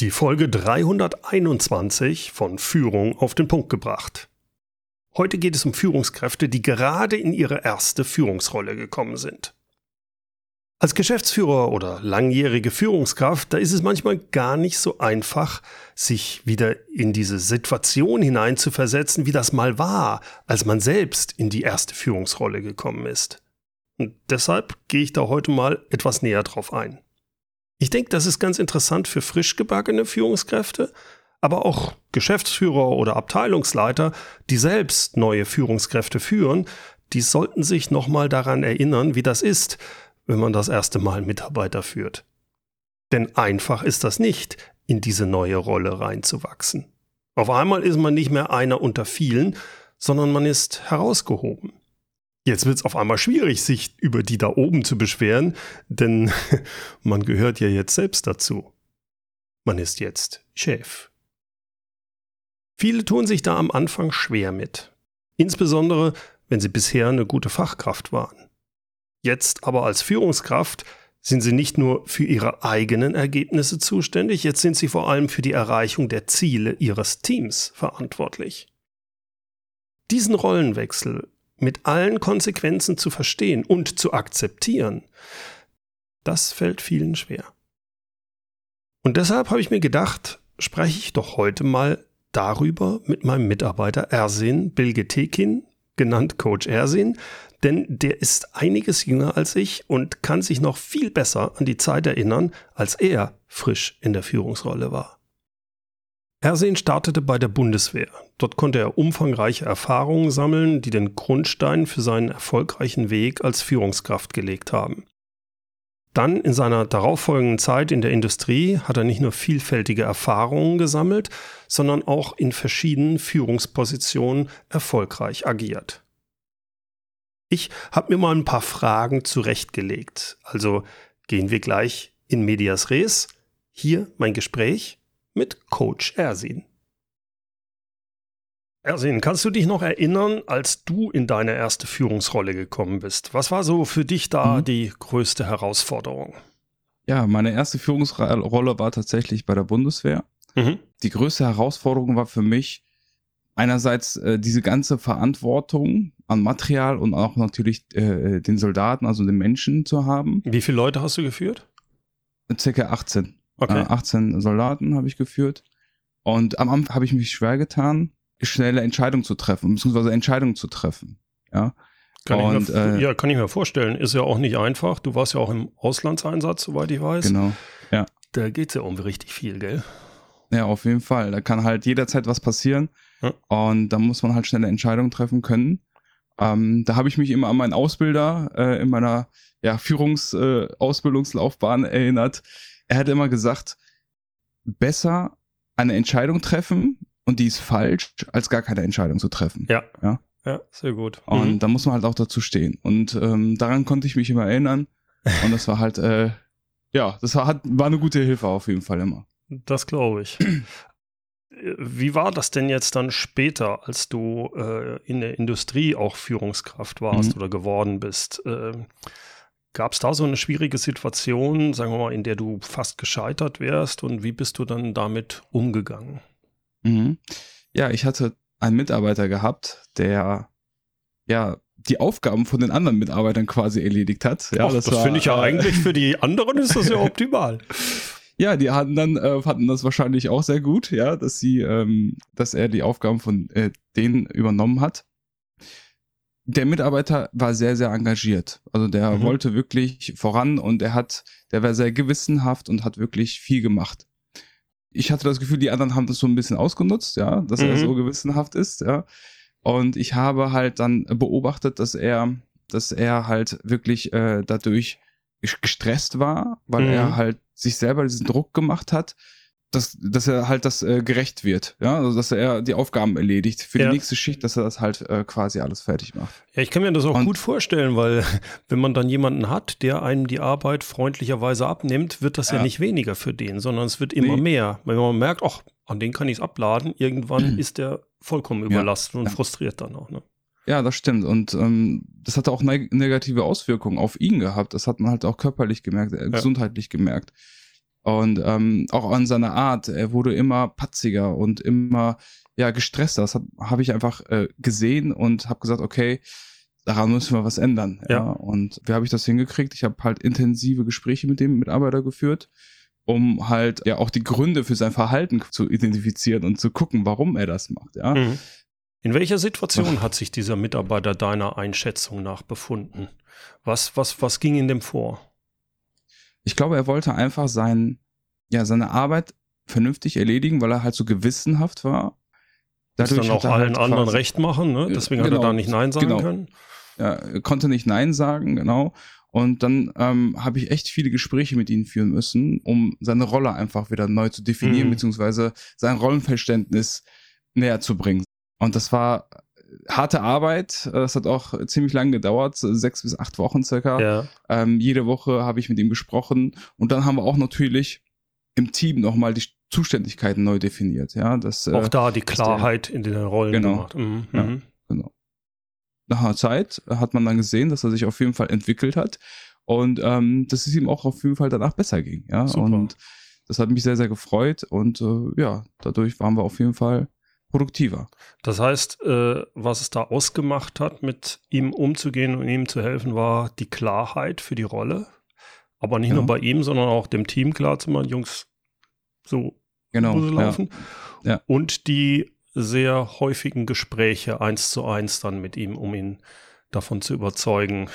Die Folge 321 von Führung auf den Punkt gebracht. Heute geht es um Führungskräfte, die gerade in ihre erste Führungsrolle gekommen sind. Als Geschäftsführer oder langjährige Führungskraft, da ist es manchmal gar nicht so einfach, sich wieder in diese Situation hineinzuversetzen, wie das mal war, als man selbst in die erste Führungsrolle gekommen ist. Und deshalb gehe ich da heute mal etwas näher drauf ein. Ich denke, das ist ganz interessant für frisch gebackene Führungskräfte, aber auch Geschäftsführer oder Abteilungsleiter, die selbst neue Führungskräfte führen, die sollten sich nochmal daran erinnern, wie das ist, wenn man das erste Mal Mitarbeiter führt. Denn einfach ist das nicht, in diese neue Rolle reinzuwachsen. Auf einmal ist man nicht mehr einer unter vielen, sondern man ist herausgehoben. Jetzt wird es auf einmal schwierig, sich über die da oben zu beschweren, denn man gehört ja jetzt selbst dazu. Man ist jetzt Chef. Viele tun sich da am Anfang schwer mit, insbesondere wenn sie bisher eine gute Fachkraft waren. Jetzt aber als Führungskraft sind sie nicht nur für ihre eigenen Ergebnisse zuständig, jetzt sind sie vor allem für die Erreichung der Ziele ihres Teams verantwortlich. Diesen Rollenwechsel mit allen Konsequenzen zu verstehen und zu akzeptieren, das fällt vielen schwer. Und deshalb habe ich mir gedacht, spreche ich doch heute mal darüber mit meinem Mitarbeiter Ersin Bilgetekin, genannt Coach Ersin, denn der ist einiges jünger als ich und kann sich noch viel besser an die Zeit erinnern, als er frisch in der Führungsrolle war. Ersin startete bei der Bundeswehr. Dort konnte er umfangreiche Erfahrungen sammeln, die den Grundstein für seinen erfolgreichen Weg als Führungskraft gelegt haben. Dann in seiner darauffolgenden Zeit in der Industrie hat er nicht nur vielfältige Erfahrungen gesammelt, sondern auch in verschiedenen Führungspositionen erfolgreich agiert. Ich habe mir mal ein paar Fragen zurechtgelegt. Also gehen wir gleich in Medias Res. Hier mein Gespräch mit Coach Ersin. Ersin, kannst du dich noch erinnern, als du in deine erste Führungsrolle gekommen bist? Was war so für dich da mhm. die größte Herausforderung? Ja, meine erste Führungsrolle war tatsächlich bei der Bundeswehr. Mhm. Die größte Herausforderung war für mich einerseits äh, diese ganze Verantwortung an Material und auch natürlich äh, den Soldaten, also den Menschen zu haben. Wie viele Leute hast du geführt? Circa 18. Okay. Äh, 18 Soldaten habe ich geführt. Und am Anfang habe ich mich schwer getan, schnelle Entscheidungen zu treffen, beziehungsweise Entscheidungen zu treffen. Ja. Kann, und, ich mir, äh, ja, kann ich mir vorstellen. Ist ja auch nicht einfach. Du warst ja auch im Auslandseinsatz, soweit ich weiß. Genau. Ja. Da geht es ja um richtig viel, gell? Ja, auf jeden Fall. Da kann halt jederzeit was passieren. Ja. Und da muss man halt schnelle Entscheidungen treffen können. Ähm, da habe ich mich immer an meinen Ausbilder äh, in meiner ja, Führungsausbildungslaufbahn äh, erinnert, er hat immer gesagt, besser eine Entscheidung treffen und die ist falsch, als gar keine Entscheidung zu treffen. Ja. Ja, ja sehr gut. Und mhm. da muss man halt auch dazu stehen. Und ähm, daran konnte ich mich immer erinnern. Und das war halt, äh, ja, das war, hat, war eine gute Hilfe auf jeden Fall immer. Das glaube ich. Wie war das denn jetzt dann später, als du äh, in der Industrie auch Führungskraft warst mhm. oder geworden bist? Äh, Gab es da so eine schwierige Situation, sagen wir mal, in der du fast gescheitert wärst und wie bist du dann damit umgegangen? Mhm. Ja, ich hatte einen Mitarbeiter gehabt, der ja die Aufgaben von den anderen Mitarbeitern quasi erledigt hat. Ja, Ach, das, das finde ich ja äh, eigentlich für die anderen ist das ja optimal. Ja, die hatten dann äh, hatten das wahrscheinlich auch sehr gut, ja, dass sie, ähm, dass er die Aufgaben von äh, denen übernommen hat der Mitarbeiter war sehr, sehr engagiert. Also der mhm. wollte wirklich voran und er hat, der war sehr gewissenhaft und hat wirklich viel gemacht. Ich hatte das Gefühl, die anderen haben das so ein bisschen ausgenutzt, ja, dass mhm. er so gewissenhaft ist, ja. Und ich habe halt dann beobachtet, dass er, dass er halt wirklich äh, dadurch gestresst war, weil mhm. er halt sich selber diesen Druck gemacht hat, dass, dass er halt das äh, gerecht wird, ja, also dass er die Aufgaben erledigt für ja. die nächste Schicht, dass er das halt äh, quasi alles fertig macht. Ja, ich kann mir das auch Und, gut vorstellen, weil wenn man dann jemanden hat, der einem die Arbeit freundlicherweise abnimmt, wird das ja, ja nicht weniger für den, sondern es wird immer nee. mehr. Wenn man merkt, ach, an den kann ich es abladen, irgendwann ist der vollkommen überlastet ja. und frustriert dann auch, ne? Ja, das stimmt. Und ähm, das hatte auch neg negative Auswirkungen auf ihn gehabt. Das hat man halt auch körperlich gemerkt, äh, gesundheitlich gemerkt. Und ähm, auch an seiner Art, er wurde immer patziger und immer ja gestresster. Das habe hab ich einfach äh, gesehen und habe gesagt, okay, daran müssen wir was ändern. Ja. ja. Und wie habe ich das hingekriegt? Ich habe halt intensive Gespräche mit dem Mitarbeiter geführt, um halt ja auch die Gründe für sein Verhalten zu identifizieren und zu gucken, warum er das macht. Ja. Mhm. In welcher Situation hat sich dieser Mitarbeiter deiner Einschätzung nach befunden? Was, was, was ging in dem vor? Ich glaube, er wollte einfach sein, ja, seine Arbeit vernünftig erledigen, weil er halt so gewissenhaft war. Dadurch dann auch allen halt anderen recht machen, ne? Deswegen genau, hat er genau, da nicht Nein sagen genau. können. Ja, er konnte nicht Nein sagen, genau. Und dann ähm, habe ich echt viele Gespräche mit ihm führen müssen, um seine Rolle einfach wieder neu zu definieren, mhm. beziehungsweise sein Rollenverständnis näher zu bringen. Und das war harte Arbeit. Das hat auch ziemlich lange gedauert, sechs bis acht Wochen circa. Ja. Ähm, jede Woche habe ich mit ihm gesprochen. Und dann haben wir auch natürlich im Team nochmal die Zuständigkeiten neu definiert. Ja, das, auch äh, da die Klarheit der, in den Rollen genau, gemacht. Mhm. Ja, mhm. genau. Nach einer Zeit hat man dann gesehen, dass er sich auf jeden Fall entwickelt hat und ähm, dass es ihm auch auf jeden Fall danach besser ging. Ja, Super. und das hat mich sehr, sehr gefreut und äh, ja, dadurch waren wir auf jeden Fall produktiver. Das heißt, äh, was es da ausgemacht hat, mit ihm umzugehen und ihm zu helfen, war die Klarheit für die Rolle. Aber nicht ja. nur bei ihm, sondern auch dem Team klar zu machen, Jungs, so genau, laufen. Ja. ja. Und die sehr häufigen Gespräche eins zu eins dann mit ihm, um ihn davon zu überzeugen,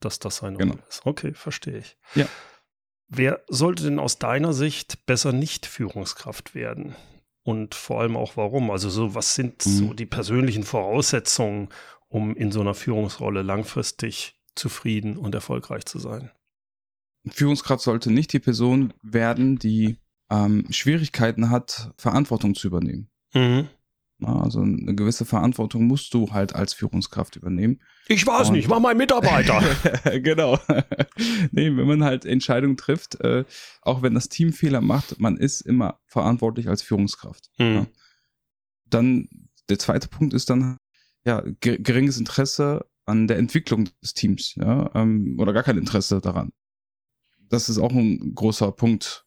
dass das seine genau. Rolle ist. Okay, verstehe ich. Wer sollte denn aus deiner Sicht besser nicht Führungskraft werden? Und vor allem auch warum? Also so, was sind mhm. so die persönlichen Voraussetzungen, um in so einer Führungsrolle langfristig zufrieden und erfolgreich zu sein? Führungskraft sollte nicht die Person werden, die ähm, Schwierigkeiten hat, Verantwortung zu übernehmen. Mhm. Also eine gewisse Verantwortung musst du halt als Führungskraft übernehmen. Ich weiß Und nicht, war mein Mitarbeiter. genau. nee, wenn man halt Entscheidungen trifft, äh, auch wenn das Team Fehler macht, man ist immer verantwortlich als Führungskraft. Mhm. Ja. Dann der zweite Punkt ist dann ja geringes Interesse an der Entwicklung des Teams, ja, ähm, oder gar kein Interesse daran. Das ist auch ein großer Punkt,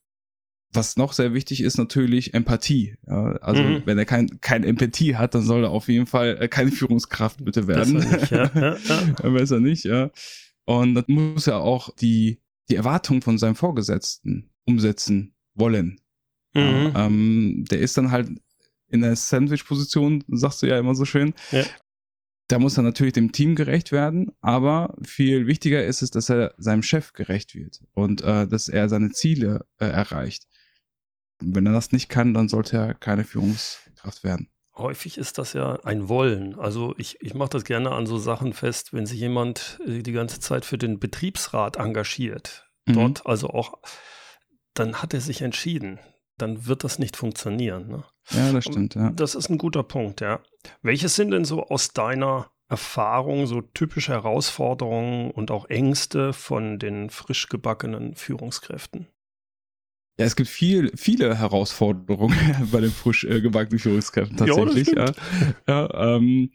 was noch sehr wichtig ist, natürlich Empathie. Also mhm. wenn er kein, kein Empathie hat, dann soll er auf jeden Fall äh, keine Führungskraft bitte werden. Besser nicht, ja. Besser nicht, ja. Und dann muss er auch die, die Erwartungen von seinem Vorgesetzten umsetzen wollen. Mhm. Ähm, der ist dann halt in der Sandwich-Position, sagst du ja immer so schön. Ja. Da muss er natürlich dem Team gerecht werden, aber viel wichtiger ist es, dass er seinem Chef gerecht wird und äh, dass er seine Ziele äh, erreicht. Wenn er das nicht kann, dann sollte er keine Führungskraft werden. Häufig ist das ja ein Wollen. Also ich, ich mache das gerne an so Sachen fest, wenn sich jemand äh, die ganze Zeit für den Betriebsrat engagiert, mhm. dort also auch, dann hat er sich entschieden. Dann wird das nicht funktionieren. Ne? Ja, das stimmt. Ja. Das ist ein guter Punkt, ja. Welches sind denn so aus deiner Erfahrung so typische Herausforderungen und auch Ängste von den frisch gebackenen Führungskräften? Ja, es gibt viel, viele Herausforderungen bei den frisch äh, gebackenen Führungskräften tatsächlich. Ja, ja. ähm,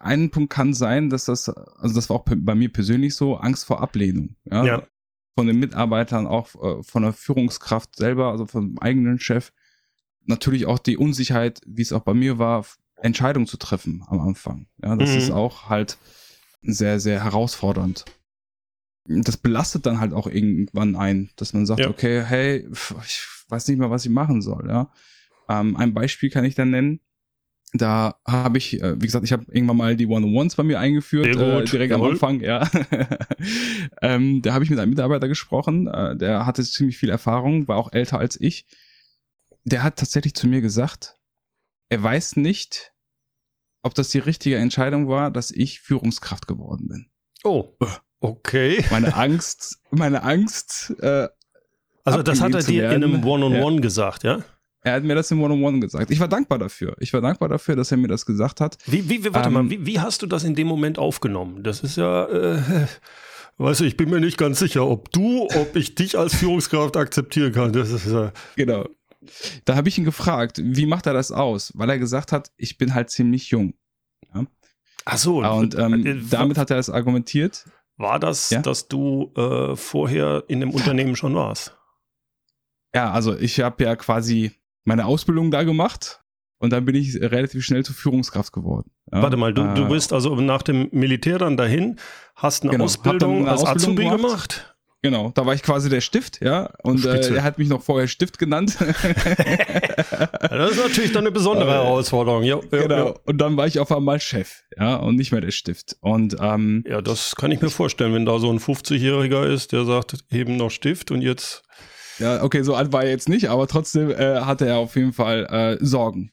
ein Punkt kann sein, dass das, also das war auch bei mir persönlich so, Angst vor Ablehnung. Ja. ja. Von den Mitarbeitern, auch äh, von der Führungskraft selber, also vom eigenen Chef. Natürlich auch die Unsicherheit, wie es auch bei mir war, Entscheidungen zu treffen am Anfang. Ja, das mhm. ist auch halt sehr, sehr herausfordernd das belastet dann halt auch irgendwann ein, dass man sagt, ja. okay, hey, ich weiß nicht mehr, was ich machen soll, ja. Ähm, ein Beispiel kann ich dann nennen. Da habe ich, äh, wie gesagt, ich habe irgendwann mal die One-on-Ones bei mir eingeführt, äh, direkt Jawohl. am Anfang, ja. ähm, da habe ich mit einem Mitarbeiter gesprochen, äh, der hatte ziemlich viel Erfahrung, war auch älter als ich. Der hat tatsächlich zu mir gesagt, er weiß nicht, ob das die richtige Entscheidung war, dass ich Führungskraft geworden bin. Oh. Okay. Meine Angst, meine Angst. Äh, also das hat er dir in einem One-on-One -on -One ja. gesagt, ja? Er hat mir das im One-on-One -on -One gesagt. Ich war dankbar dafür. Ich war dankbar dafür, dass er mir das gesagt hat. Wie, wie, warte ähm, mal, wie, wie, hast du das in dem Moment aufgenommen? Das ist ja, äh, weißt du, ich bin mir nicht ganz sicher, ob du, ob ich dich als Führungskraft akzeptieren kann. Das ist ja. Genau. Da habe ich ihn gefragt, wie macht er das aus? Weil er gesagt hat, ich bin halt ziemlich jung. Ja? Ach so. Und ähm, äh, damit hat er es argumentiert. War das, ja? dass du äh, vorher in dem Unternehmen schon warst? Ja, also ich habe ja quasi meine Ausbildung da gemacht und dann bin ich relativ schnell zur Führungskraft geworden. Ja, Warte mal, du, äh, du bist also nach dem Militär dann dahin, hast eine Genau, Ausbildung eine als Ausbildung Azubi gemacht. gemacht. Genau, da war ich quasi der Stift, ja. Und äh, er hat mich noch vorher Stift genannt. Das ist natürlich dann eine besondere Äh, Herausforderung. Ja, ja, genau. Und dann war ich auf einmal Chef, ja, und nicht mehr der Stift. Und ähm, ja, das kann ich mir vorstellen, wenn da so ein 50-Jähriger ist, der sagt, eben noch Stift und jetzt. ja, okay, so alt war er jetzt nicht, aber trotzdem äh, hatte er auf jeden Fall äh, Sorgen.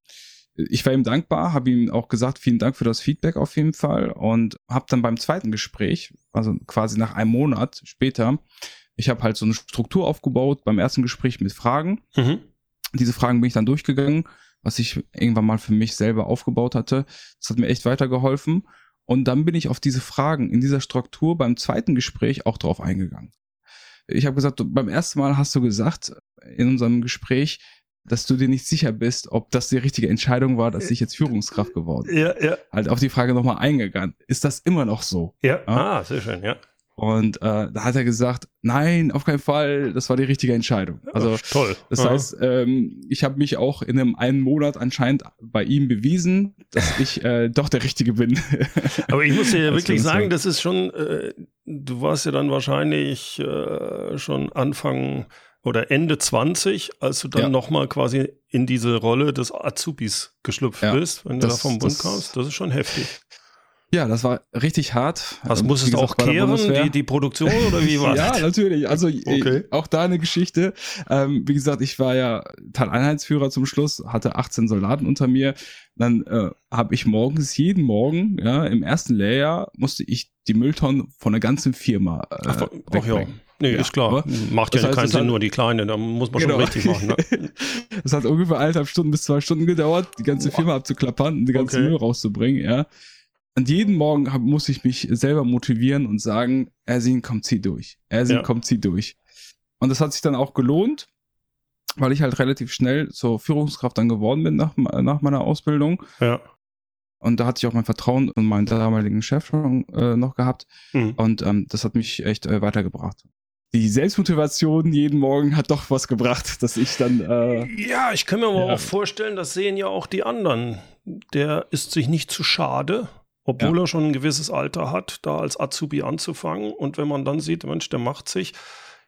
Ich war ihm dankbar, habe ihm auch gesagt, vielen Dank für das Feedback auf jeden Fall und habe dann beim zweiten Gespräch, also quasi nach einem Monat später, ich habe halt so eine Struktur aufgebaut beim ersten Gespräch mit Fragen. Mhm. Diese Fragen bin ich dann durchgegangen, was ich irgendwann mal für mich selber aufgebaut hatte. Das hat mir echt weitergeholfen. Und dann bin ich auf diese Fragen in dieser Struktur beim zweiten Gespräch auch drauf eingegangen. Ich habe gesagt, beim ersten Mal hast du gesagt in unserem Gespräch, dass du dir nicht sicher bist, ob das die richtige Entscheidung war, dass ich jetzt Führungskraft geworden bin. Ja, ja, Halt auf die Frage nochmal eingegangen. Ist das immer noch so? ja. Ja. Ah, sehr schön, ja. Und äh, da hat er gesagt, nein, auf keinen Fall, das war die richtige Entscheidung. Also Ach, toll. das Ja. heißt, ähm, ich habe mich auch in einem einen Monat anscheinend bei ihm bewiesen, dass ich äh, doch der Richtige bin. Aber ich muss dir ja wirklich sagen, das ist schon, äh, du warst ja dann wahrscheinlich äh, schon Anfang oder Ende 20, als du dann Ja. nochmal quasi in diese Rolle des Azubis geschlüpft Ja, bist, wenn du das- da vom Bund das- kamst. Das ist schon heftig. Ja, das war richtig hart. Was Ähm, musstest du auch kehren, die, die Produktion oder wie war ja, natürlich. Also Okay. äh, auch da eine Geschichte. Ähm, wie gesagt, ich war ja Teileinheitsführer zum Schluss, hatte 18 Soldaten unter mir. Dann äh, habe ich morgens, jeden Morgen, ja, im ersten Lehrjahr musste ich die Mülltonnen von der ganzen Firma äh, Ach, ach ja. Nee, Ja, ist klar. Macht ja heißt, keinen Sinn, hat- nur die Kleine. Da muss man schon Genau. richtig machen. Ne? Das hat ungefähr eineinhalb Stunden bis zwei Stunden gedauert, die ganze Boah. Firma abzuklappern und die ganze Okay. Müll rauszubringen, ja. Und jeden Morgen hab, muss ich mich selber motivieren und sagen, Ersin, komm, zieh durch. Ersin, Ja. komm, zieh durch. Und das hat sich dann auch gelohnt, weil ich halt relativ schnell zur Führungskraft dann geworden bin nach, nach meiner Ausbildung. Ja. Und da hatte ich auch mein Vertrauen von meinem damaligen Chef schon äh, noch gehabt. Mhm. Und ähm, das hat mich echt äh, weitergebracht. Die Selbstmotivation jeden Morgen hat doch was gebracht, dass ich dann äh, Ja, ich kann mir aber Ja. auch vorstellen, das sehen ja auch die anderen. Der ist sich nicht zu schade, obwohl er schon ein gewisses Alter hat, da als Azubi anzufangen. Und wenn man dann sieht, Mensch, der macht sich,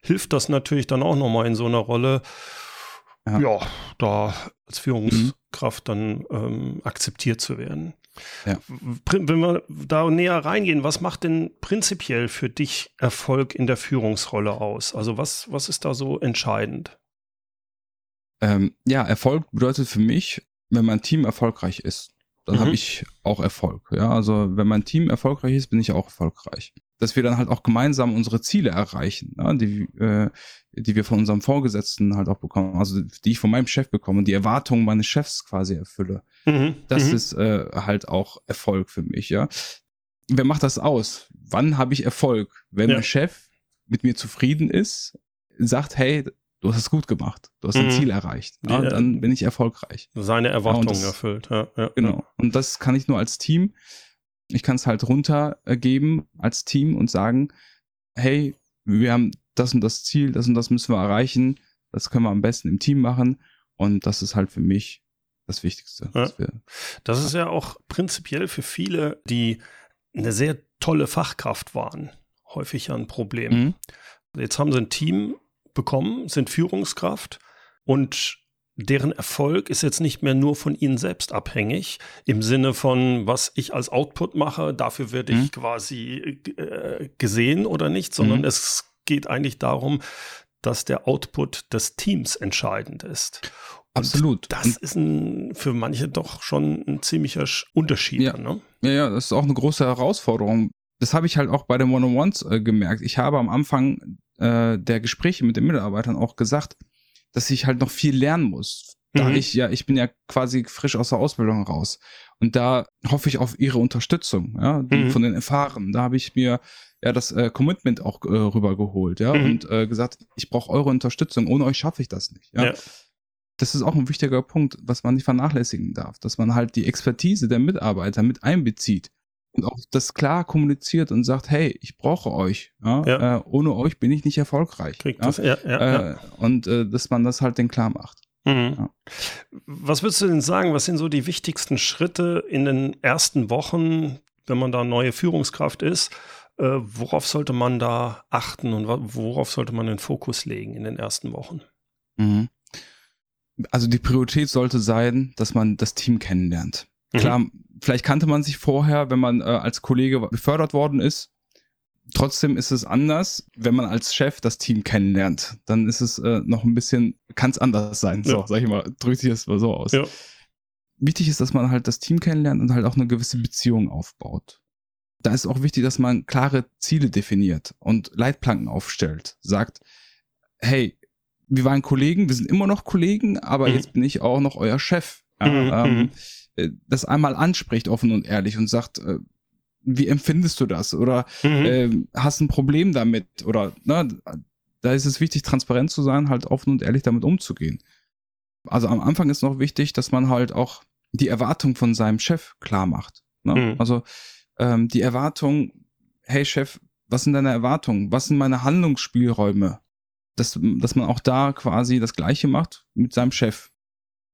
hilft das natürlich dann auch nochmal in so einer Rolle, ja, Ja. da als Führungskraft dann ähm, akzeptiert zu werden. Ja. Wenn wir da näher reingehen, was macht denn prinzipiell für dich Erfolg in der Führungsrolle aus? Also was, was ist da so entscheidend? Ähm, ja, Erfolg bedeutet für mich, wenn mein Team erfolgreich ist, dann Mhm. habe ich auch Erfolg. Ja, also wenn mein Team erfolgreich ist, bin ich auch erfolgreich. Dass wir dann halt auch gemeinsam unsere Ziele erreichen, ja, die, äh, die wir von unserem Vorgesetzten halt auch bekommen, also die ich von meinem Chef bekomme die Erwartungen meines Chefs quasi erfülle. Mhm. Das Mhm. ist äh, halt auch Erfolg für mich, ja. Wer macht das aus? Wann habe ich Erfolg? Wenn Ja. mein Chef mit mir zufrieden ist, sagt, hey, du hast es gut gemacht, du hast dein Mhm. Ziel erreicht, ja, Ja. dann bin ich erfolgreich. seine Erwartungen das- erfüllt. Ja, ja, Genau. Und das kann ich nur als Team. Ich kann es halt runtergeben als Team und sagen, hey, wir haben das und das Ziel, das und das müssen wir erreichen. Das können wir am besten im Team machen. Und das ist halt für mich das Wichtigste. Ja. Das ist ja auch prinzipiell für viele, die eine sehr tolle Fachkraft waren, häufig ja ein Problem. Mhm. Jetzt haben sie ein Team bekommen, sind Führungskraft und deren Erfolg ist jetzt nicht mehr nur von ihnen selbst abhängig, im Sinne von, was ich als Output mache, dafür werde ich Mhm. quasi äh, gesehen oder nicht, sondern Mhm. es geht eigentlich darum, dass der Output des Teams entscheidend ist. Und Absolut. Das ist ein, für manche doch schon ein ziemlicher Sch- Unterschied. Ja. Ne? Ja, ja, das ist auch eine große Herausforderung. Das habe ich halt auch bei den One-on-Ones äh, gemerkt. Ich habe am Anfang äh, der Gespräche mit den Mitarbeitern auch gesagt, dass ich halt noch viel lernen muss. Da Mhm. ich ja, ich bin ja quasi frisch aus der Ausbildung raus. Und da hoffe ich auf ihre Unterstützung, ja, Mhm. von den Erfahrenen. Da habe ich mir ja das äh, Commitment auch äh, rübergeholt, ja, Mhm. und äh, gesagt, ich brauche eure Unterstützung. Ohne euch schaffe ich das nicht. Ja. Ja. Das ist auch ein wichtiger Punkt, was man nicht vernachlässigen darf, dass man halt die Expertise der Mitarbeiter mit einbezieht auch das klar kommuniziert und sagt, hey, ich brauche euch. Ja? Ja. Äh, ohne euch bin ich nicht erfolgreich. Kriegt ja? das, ja, ja. Äh, und äh, dass man das halt den klar macht. Mhm. Was würdest du denn sagen, was sind so die wichtigsten Schritte in den ersten Wochen, wenn man da neue Führungskraft ist? Äh, worauf sollte man da achten und worauf sollte man den Fokus legen in den ersten Wochen? Mhm. Also die Priorität sollte sein, dass man das Team kennenlernt. Mhm. Vielleicht kannte man sich vorher, wenn man äh, als Kollege befördert worden ist. Trotzdem ist es anders, wenn man als Chef das Team kennenlernt. Dann ist es äh, noch ein bisschen, kann es anders sein. So, Ja. sag ich mal, drückt sich das mal so aus. Ja. Wichtig ist, dass man halt das Team kennenlernt und halt auch eine gewisse Beziehung aufbaut. Da ist auch wichtig, dass man klare Ziele definiert und Leitplanken aufstellt. Sagt, hey, wir waren Kollegen, wir sind immer noch Kollegen, aber Mhm. jetzt bin ich auch noch euer Chef. Ja, Mhm, ähm, mhm. Das einmal anspricht, offen und ehrlich und sagt, äh, wie empfindest du das? Oder Mhm. ähm, hast ein Problem damit? Oder ne, da ist es wichtig, transparent zu sein, halt offen und ehrlich damit umzugehen. Also am Anfang ist noch wichtig, dass man halt auch die Erwartung von seinem Chef klar macht. Ne? Mhm. Also ähm, die Erwartung, hey Chef, was sind deine Erwartungen? Was sind meine Handlungsspielräume? Dass, dass man auch da quasi das Gleiche macht mit seinem Chef.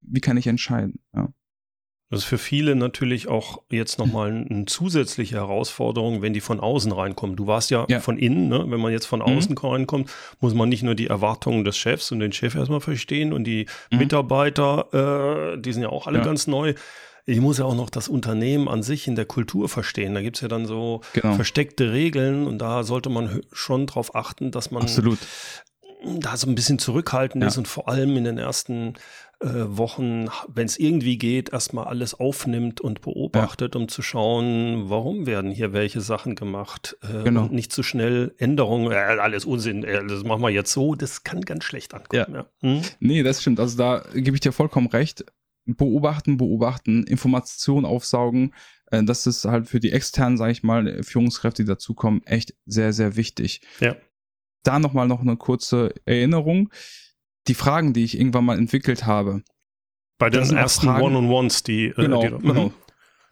Wie kann ich entscheiden? Ja. Das ist für viele natürlich auch jetzt nochmal eine zusätzliche Herausforderung, wenn die von außen reinkommen. Du warst ja, Ja. von innen, ne? wenn man jetzt von Mhm. außen reinkommt, muss man nicht nur die Erwartungen des Chefs und den Chef erstmal verstehen und die Mhm. Mitarbeiter, äh, die sind ja auch alle Ja. ganz neu. Ich muss ja auch noch das Unternehmen an sich in der Kultur verstehen. Da gibt es ja dann so Genau. versteckte Regeln und da sollte man schon drauf achten, dass man Absolut. Da so ein bisschen zurückhaltend Ja. ist und vor allem in den ersten äh, Wochen, wenn es irgendwie geht, erstmal alles aufnimmt und beobachtet, um zu schauen, warum werden hier welche Sachen gemacht. Äh, Genau. Und nicht zu schnell Änderungen, äh, alles Unsinn, äh, das machen wir jetzt so, das kann ganz schlecht ankommen. Ja. Hm? Nee, das stimmt. Also da gebe ich dir vollkommen recht. Beobachten, beobachten, Informationen aufsaugen. Äh, Das ist halt für die externen, sage ich mal, Führungskräfte, die dazukommen, echt sehr, sehr wichtig. Ja. Da nochmal noch eine kurze Erinnerung. Die Fragen, die ich irgendwann mal entwickelt habe, Bei den ersten One-on-Ones, die, äh, genau, die genau,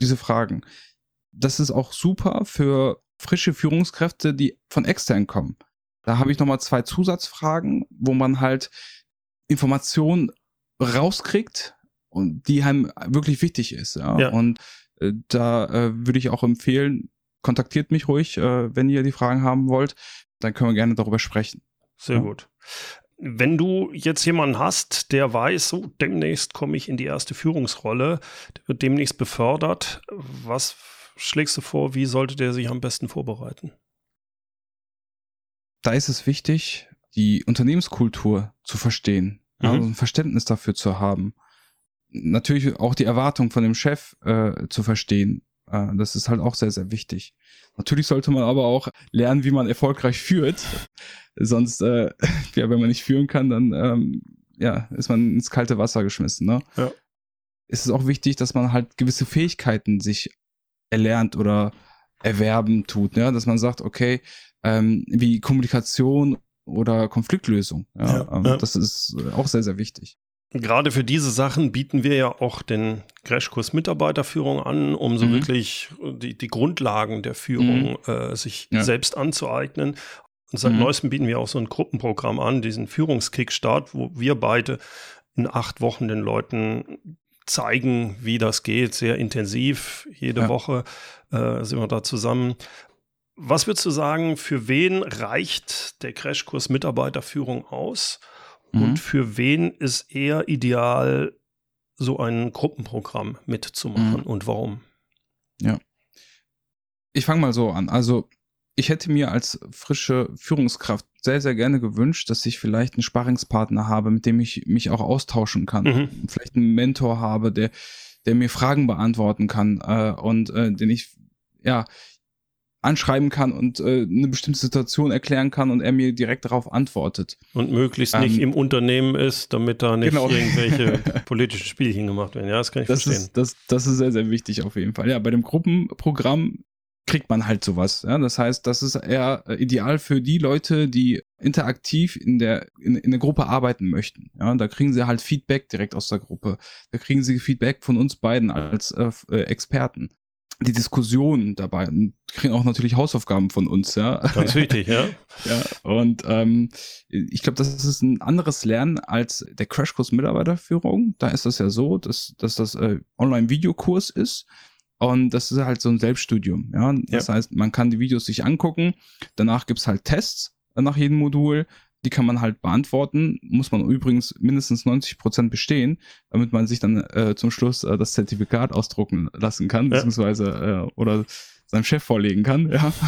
diese Fragen. Das ist auch super für frische Führungskräfte, die von extern kommen. Da habe ich nochmal zwei Zusatzfragen, wo man halt Informationen rauskriegt und die einem wirklich wichtig ist. Ja? Ja. Und äh, da äh, würde ich auch empfehlen, kontaktiert mich ruhig, äh, wenn ihr die Fragen haben wollt. Dann können wir gerne darüber sprechen. Sehr Ja. gut. Wenn du jetzt jemanden hast, der weiß, so demnächst komme ich in die erste Führungsrolle, der wird demnächst befördert, was schlägst du vor, wie sollte der sich am besten vorbereiten? da ist es wichtig, die Unternehmenskultur zu verstehen, Mhm. also ein Verständnis dafür zu haben. Natürlich auch die Erwartung von dem Chef äh, zu verstehen. Äh, das ist halt auch sehr, sehr wichtig. Natürlich sollte man aber auch lernen, wie man erfolgreich führt. Sonst, äh, ja, wenn man nicht führen kann, dann ähm, ja, ist man ins kalte Wasser geschmissen. Ne? Ja. Es ist auch wichtig, dass man halt gewisse Fähigkeiten sich erlernt oder erwerben tut. Ja? Dass man sagt, okay, ähm, wie Kommunikation oder Konfliktlösung. Ja, Ja, ähm, ja. Das ist auch sehr, sehr wichtig. Gerade für diese Sachen bieten wir ja auch den Crashkurs Mitarbeiterführung an, um so Mhm. wirklich die, die Grundlagen der Führung äh, sich Ja. selbst anzueignen. Und seit Mhm. neuestem bieten wir auch so ein Gruppenprogramm an, diesen Führungskickstart, wo wir beide in acht Wochen den Leuten zeigen, wie das geht, sehr intensiv. Jede Ja. Woche äh, sind wir da zusammen. Was würdest du sagen, für wen reicht der Crashkurs Mitarbeiterführung aus? Mhm. Und für wen ist eher ideal, so ein Gruppenprogramm mitzumachen Mhm. und warum? Ich fange mal so an. Also ich hätte mir als frische Führungskraft sehr, sehr gerne gewünscht, dass ich vielleicht einen Sparringspartner habe, mit dem ich mich auch austauschen kann. Mhm. Vielleicht einen Mentor habe, der, der mir Fragen beantworten kann äh, und äh, den ich ja anschreiben kann und äh, eine bestimmte Situation erklären kann und er mir direkt darauf antwortet. Und möglichst Ähm, nicht im Unternehmen ist, damit da nicht genau. irgendwelche politischen Spielchen gemacht werden. Ja, das kann ich Das verstehen. ist, das, das ist sehr, sehr wichtig auf jeden Fall. Ja, bei dem Gruppenprogramm kriegt man halt sowas. Ja? Das heißt, das ist eher äh, ideal für die Leute, die interaktiv in der, in, in der Gruppe arbeiten möchten. Ja? Da kriegen sie halt Feedback direkt aus der Gruppe. Da kriegen sie Feedback von uns beiden als äh, äh, Experten. Die Diskussion dabei und kriegen auch natürlich Hausaufgaben von uns, ja. Ganz wichtig, ja. ja, und ähm, ich glaube, das ist ein anderes Lernen als der Crashkurs Mitarbeiterführung. Da ist das ja so, dass, dass das äh, Online-Videokurs ist. Und das ist halt so ein Selbststudium. Ja? Das ja. heißt, man kann die Videos sich angucken, danach gibt's halt Tests nach jedem Modul die kann man halt beantworten. Muss man übrigens mindestens 90 Prozent bestehen, damit man sich dann äh, zum Schluss äh, das Zertifikat ausdrucken lassen kann, beziehungsweise äh, oder seinem Chef vorlegen kann. Ja.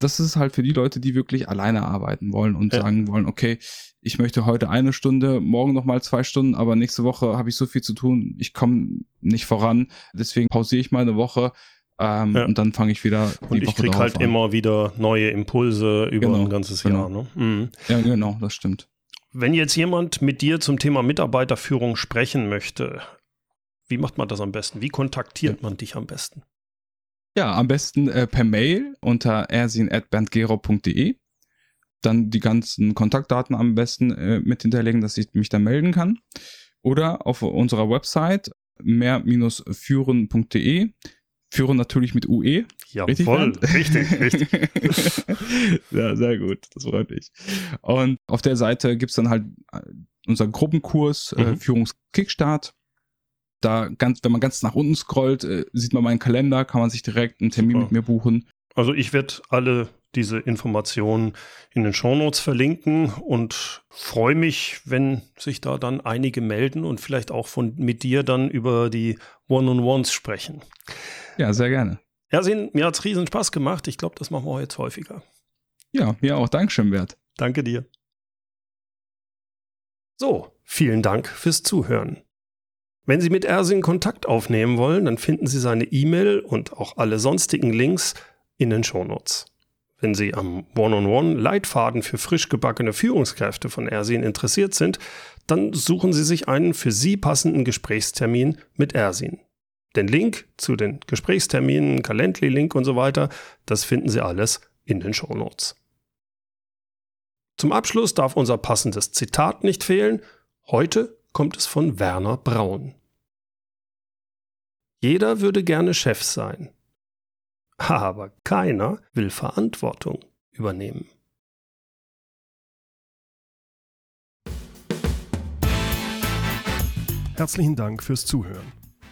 Das ist halt für die Leute, die wirklich alleine arbeiten wollen und ja. sagen wollen, okay, ich möchte heute eine Stunde, morgen nochmal zwei Stunden, aber nächste Woche habe ich so viel zu tun, ich komme nicht voran, deswegen pausiere ich mal eine Woche ähm, ja. Und dann fange ich wieder. Die und ich kriege halt an. immer wieder neue Impulse über genau, ein ganzes genau. Jahr. Ne? Mhm. Ja, genau, das stimmt. Wenn jetzt jemand mit dir zum Thema Mitarbeiterführung sprechen möchte, wie macht man das am besten? Wie kontaktiert ja. man dich am besten? Ja, am besten äh, per Mail unter ersin.berndgero.de. Dann die ganzen Kontaktdaten am besten äh, mit hinterlegen, dass ich mich da melden kann. Oder auf unserer Website mehr-führen.de Führen natürlich mit UE. Ja, richtig, voll. richtig, richtig. ja, sehr gut. Das freut mich. Und auf der Seite gibt's dann halt äh, unseren Gruppenkurs äh, mhm. äh, Führungskickstart. Da ganz, wenn man ganz nach unten scrollt, äh, sieht man meinen Kalender, kann man sich direkt einen Termin Super. mit mir buchen. Also ich werde alle diese Informationen in den Shownotes verlinken und freue mich, wenn sich da dann einige melden und vielleicht auch von mit dir dann über die One-on-Ones sprechen. Ja, sehr gerne. Ja, Sin, mir hat's riesen Spaß gemacht. Ich glaube, das machen wir jetzt häufiger. Ja, mir auch. Dankeschön, Bert. Danke dir. So, vielen Dank fürs Zuhören. Wenn Sie mit Ersin Kontakt aufnehmen wollen, dann finden Sie seine E-Mail und auch alle sonstigen Links in den Shownotes. Wenn Sie am One-on-One-Leitfaden für frisch gebackene Führungskräfte von Ersin interessiert sind, dann suchen Sie sich einen für Sie passenden Gesprächstermin mit Ersin. Den Link zu den Gesprächsterminen, Calendly-Link und so weiter, das finden Sie alles in den Show Notes. Zum Abschluss darf unser passendes Zitat nicht fehlen. Heute kommt es von Werner Braun. Jeder würde gerne Chef sein, aber keiner will Verantwortung übernehmen. Herzlichen Dank fürs Zuhören.